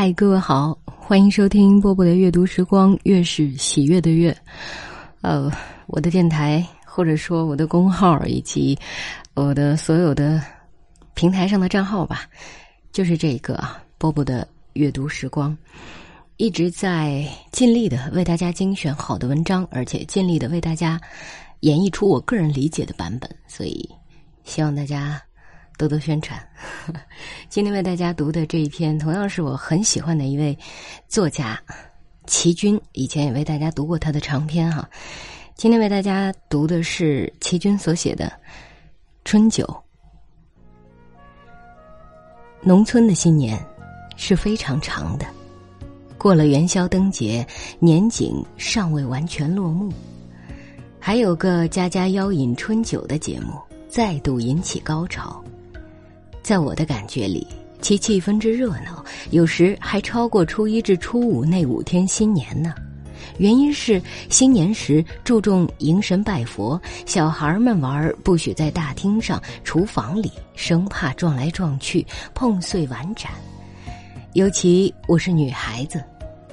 嗨，各位好，欢迎收听波波的阅读时光，月是喜悦的月。呃，我的电台或者说我的公号以及我的所有的平台上的账号吧，就是这个啊，波波的阅读时光，一直在尽力的为大家精选好的文章，而且尽力的为大家演绎出我个人理解的版本，所以希望大家。多多宣传。今天为大家读的这一篇，同样是我很喜欢的一位作家齐军。以前也为大家读过他的长篇哈。今天为大家读的是齐军所写的《春酒》。农村的新年是非常长的，过了元宵灯节，年景尚未完全落幕，还有个家家邀饮春酒的节目再度引起高潮。在我的感觉里，其气氛之热闹，有时还超过初一至初五那五天新年呢。原因是新年时注重迎神拜佛，小孩们玩不许在大厅上、厨房里，生怕撞来撞去碰碎碗盏。尤其我是女孩子，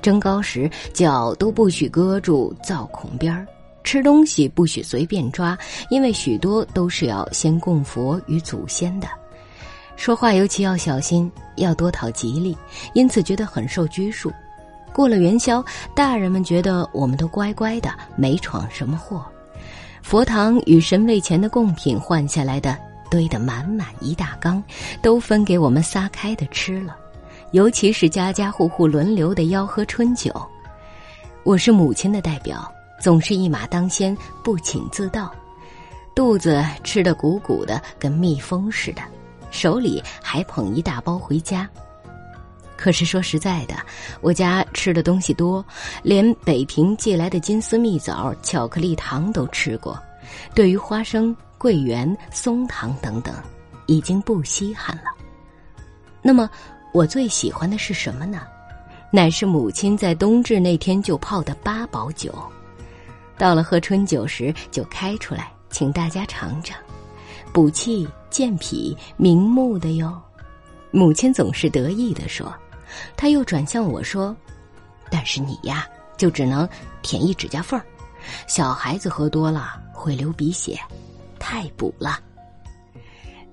蒸糕时脚都不许搁住灶孔边儿，吃东西不许随便抓，因为许多都是要先供佛与祖先的。说话尤其要小心，要多讨吉利，因此觉得很受拘束。过了元宵，大人们觉得我们都乖乖的，没闯什么祸。佛堂与神位前的贡品换下来的，堆得满满一大缸，都分给我们撒开的吃了。尤其是家家户户轮流的吆喝春酒，我是母亲的代表，总是一马当先，不请自到，肚子吃得鼓鼓的，跟蜜蜂似的。手里还捧一大包回家，可是说实在的，我家吃的东西多，连北平寄来的金丝蜜枣、巧克力糖都吃过。对于花生、桂圆、松糖等等，已经不稀罕了。那么，我最喜欢的是什么呢？乃是母亲在冬至那天就泡的八宝酒，到了喝春酒时就开出来，请大家尝尝。补气健脾明目的哟，母亲总是得意的说。他又转向我说：“但是你呀，就只能舔一指甲缝儿。小孩子喝多了会流鼻血，太补了。”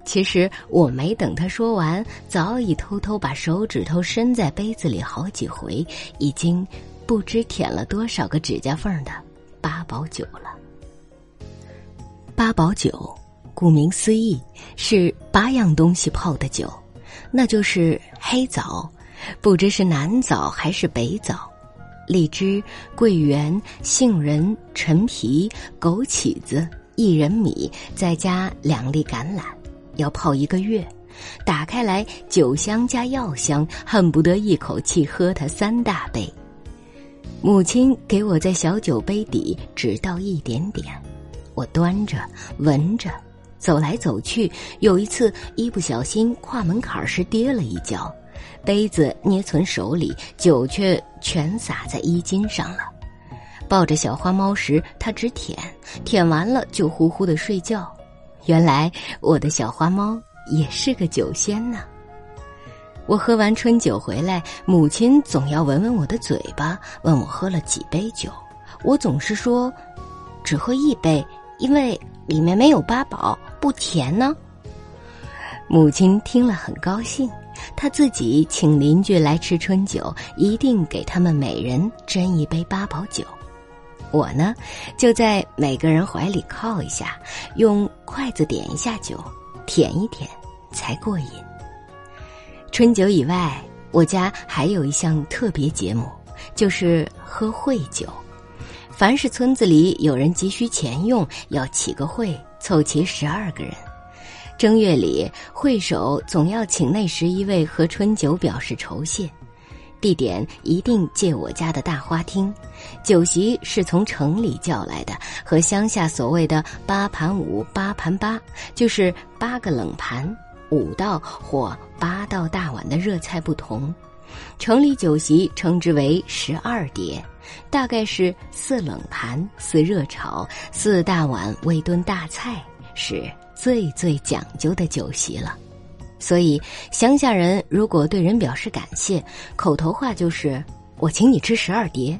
其实我没等他说完，早已偷偷把手指头伸在杯子里好几回，已经不知舔了多少个指甲缝的八宝酒了。八宝酒。顾名思义，是八样东西泡的酒，那就是黑枣，不知是南枣还是北枣，荔枝、桂圆、杏仁、陈皮、枸杞子、薏仁米，再加两粒橄榄，要泡一个月。打开来，酒香加药香，恨不得一口气喝它三大杯。母亲给我在小酒杯底只倒一点点，我端着闻着。走来走去，有一次一不小心跨门槛时跌了一跤，杯子捏存手里，酒却全洒在衣襟上了。抱着小花猫时，它只舔，舔完了就呼呼的睡觉。原来我的小花猫也是个酒仙呢。我喝完春酒回来，母亲总要闻闻我的嘴巴，问我喝了几杯酒。我总是说，只喝一杯，因为。里面没有八宝，不甜呢。母亲听了很高兴，她自己请邻居来吃春酒，一定给他们每人斟一杯八宝酒。我呢，就在每个人怀里靠一下，用筷子点一下酒，舔一舔，才过瘾。春酒以外，我家还有一项特别节目，就是喝会酒。凡是村子里有人急需钱用，要起个会，凑齐十二个人。正月里，会首总要请那十一位喝春酒，表示酬谢。地点一定借我家的大花厅。酒席是从城里叫来的，和乡下所谓的八盘五、八盘八，就是八个冷盘、五道或八道大碗的热菜不同。城里酒席称之为十二碟。大概是四冷盘、四热炒、四大碗微炖大菜，是最最讲究的酒席了。所以乡下人如果对人表示感谢，口头话就是“我请你吃十二碟”。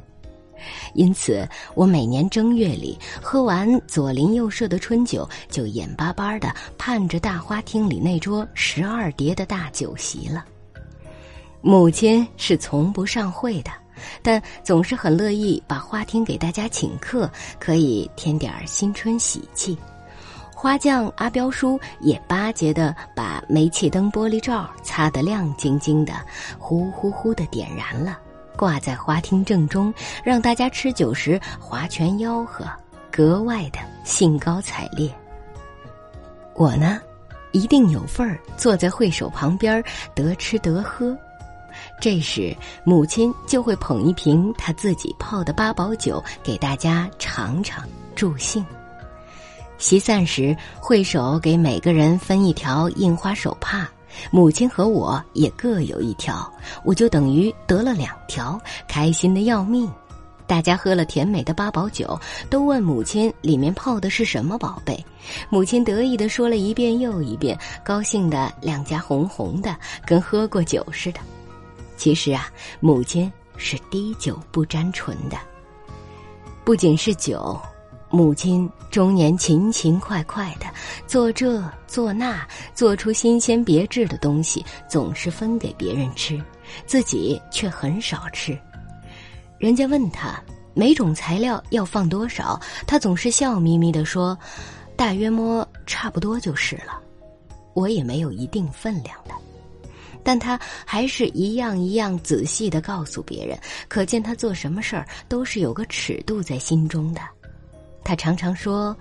因此，我每年正月里喝完左邻右舍的春酒，就眼巴巴的盼着大花厅里那桌十二碟的大酒席了。母亲是从不上会的，但总是很乐意把花厅给大家请客，可以添点儿新春喜气。花匠阿彪叔也巴结的把煤气灯玻璃罩擦得亮晶晶的，呼呼呼的点燃了。挂在花厅正中，让大家吃酒时划拳吆喝，格外的兴高采烈。我呢，一定有份儿，坐在会手旁边，得吃得喝。这时，母亲就会捧一瓶她自己泡的八宝酒给大家尝尝助兴。席散时，会手给每个人分一条印花手帕。母亲和我也各有一条，我就等于得了两条，开心的要命。大家喝了甜美的八宝酒，都问母亲里面泡的是什么宝贝。母亲得意的说了一遍又一遍，高兴的两颊红红的，跟喝过酒似的。其实啊，母亲是滴酒不沾唇的，不仅是酒。母亲终年勤勤快快的做这做那，做出新鲜别致的东西，总是分给别人吃，自己却很少吃。人家问他每种材料要放多少，他总是笑眯眯的说：“大约摸差不多就是了。”我也没有一定分量的，但他还是一样一样仔细的告诉别人，可见他做什么事儿都是有个尺度在心中的。他常常说：“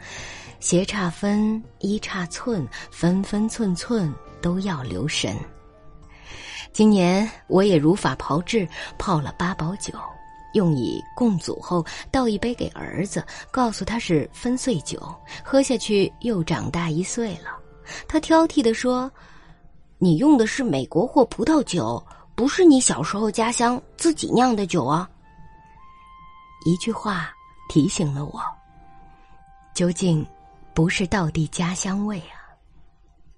斜差分，一差寸，分分寸寸都要留神。”今年我也如法炮制，泡了八宝酒，用以供祖后，倒一杯给儿子，告诉他是分岁酒，喝下去又长大一岁了。他挑剔的说：“你用的是美国货葡萄酒，不是你小时候家乡自己酿的酒啊。”一句话提醒了我。究竟不是道地家乡味啊！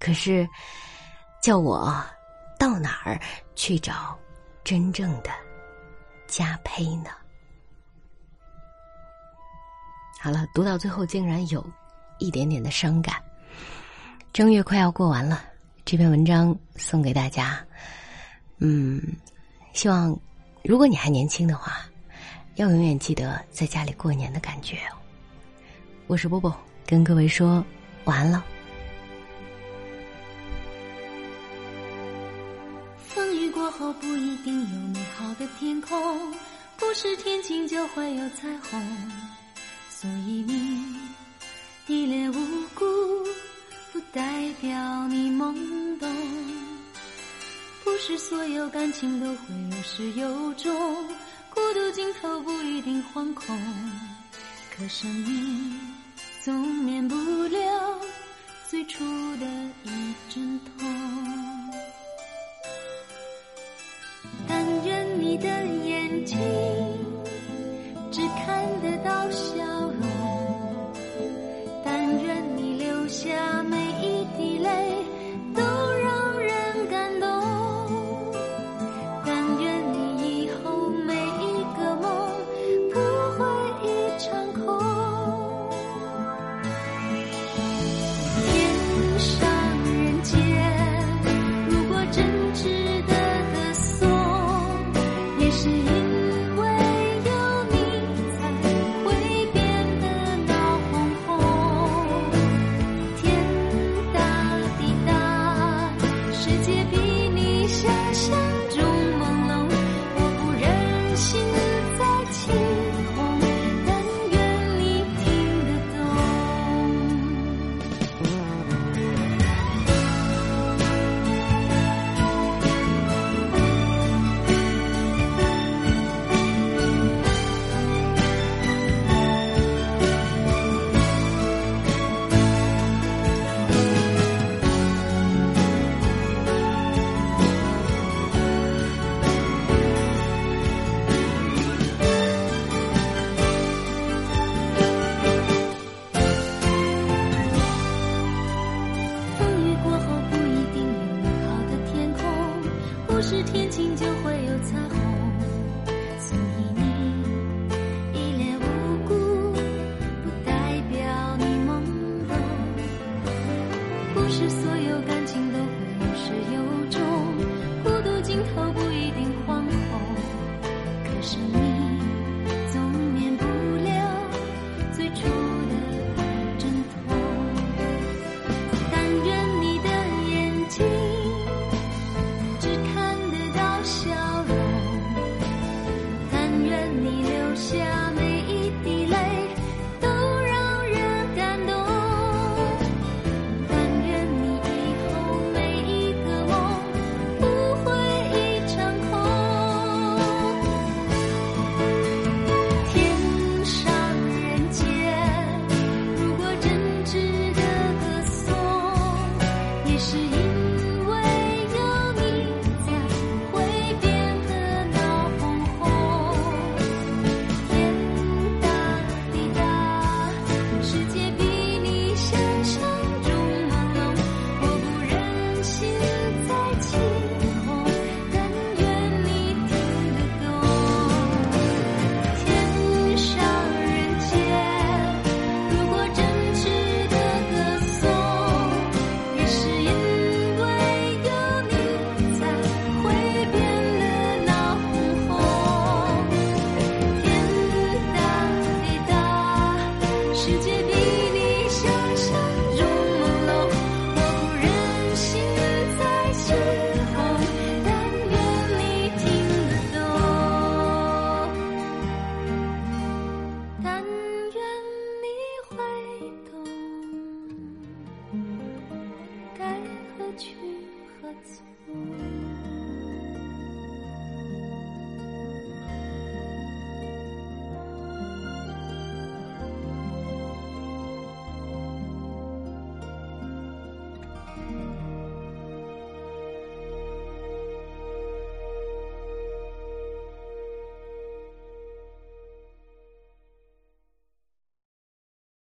可是叫我到哪儿去找真正的家胚呢？好了，读到最后竟然有一点点的伤感。正月快要过完了，这篇文章送给大家。嗯，希望如果你还年轻的话，要永远记得在家里过年的感觉。我是波波，跟各位说晚安了。风雨过后不一定有美好的天空，不是天晴就会有彩虹，所以你感情都会有始有终，孤独尽头不一定惶恐，可生命。总免不了最初的一阵痛。但愿你的眼睛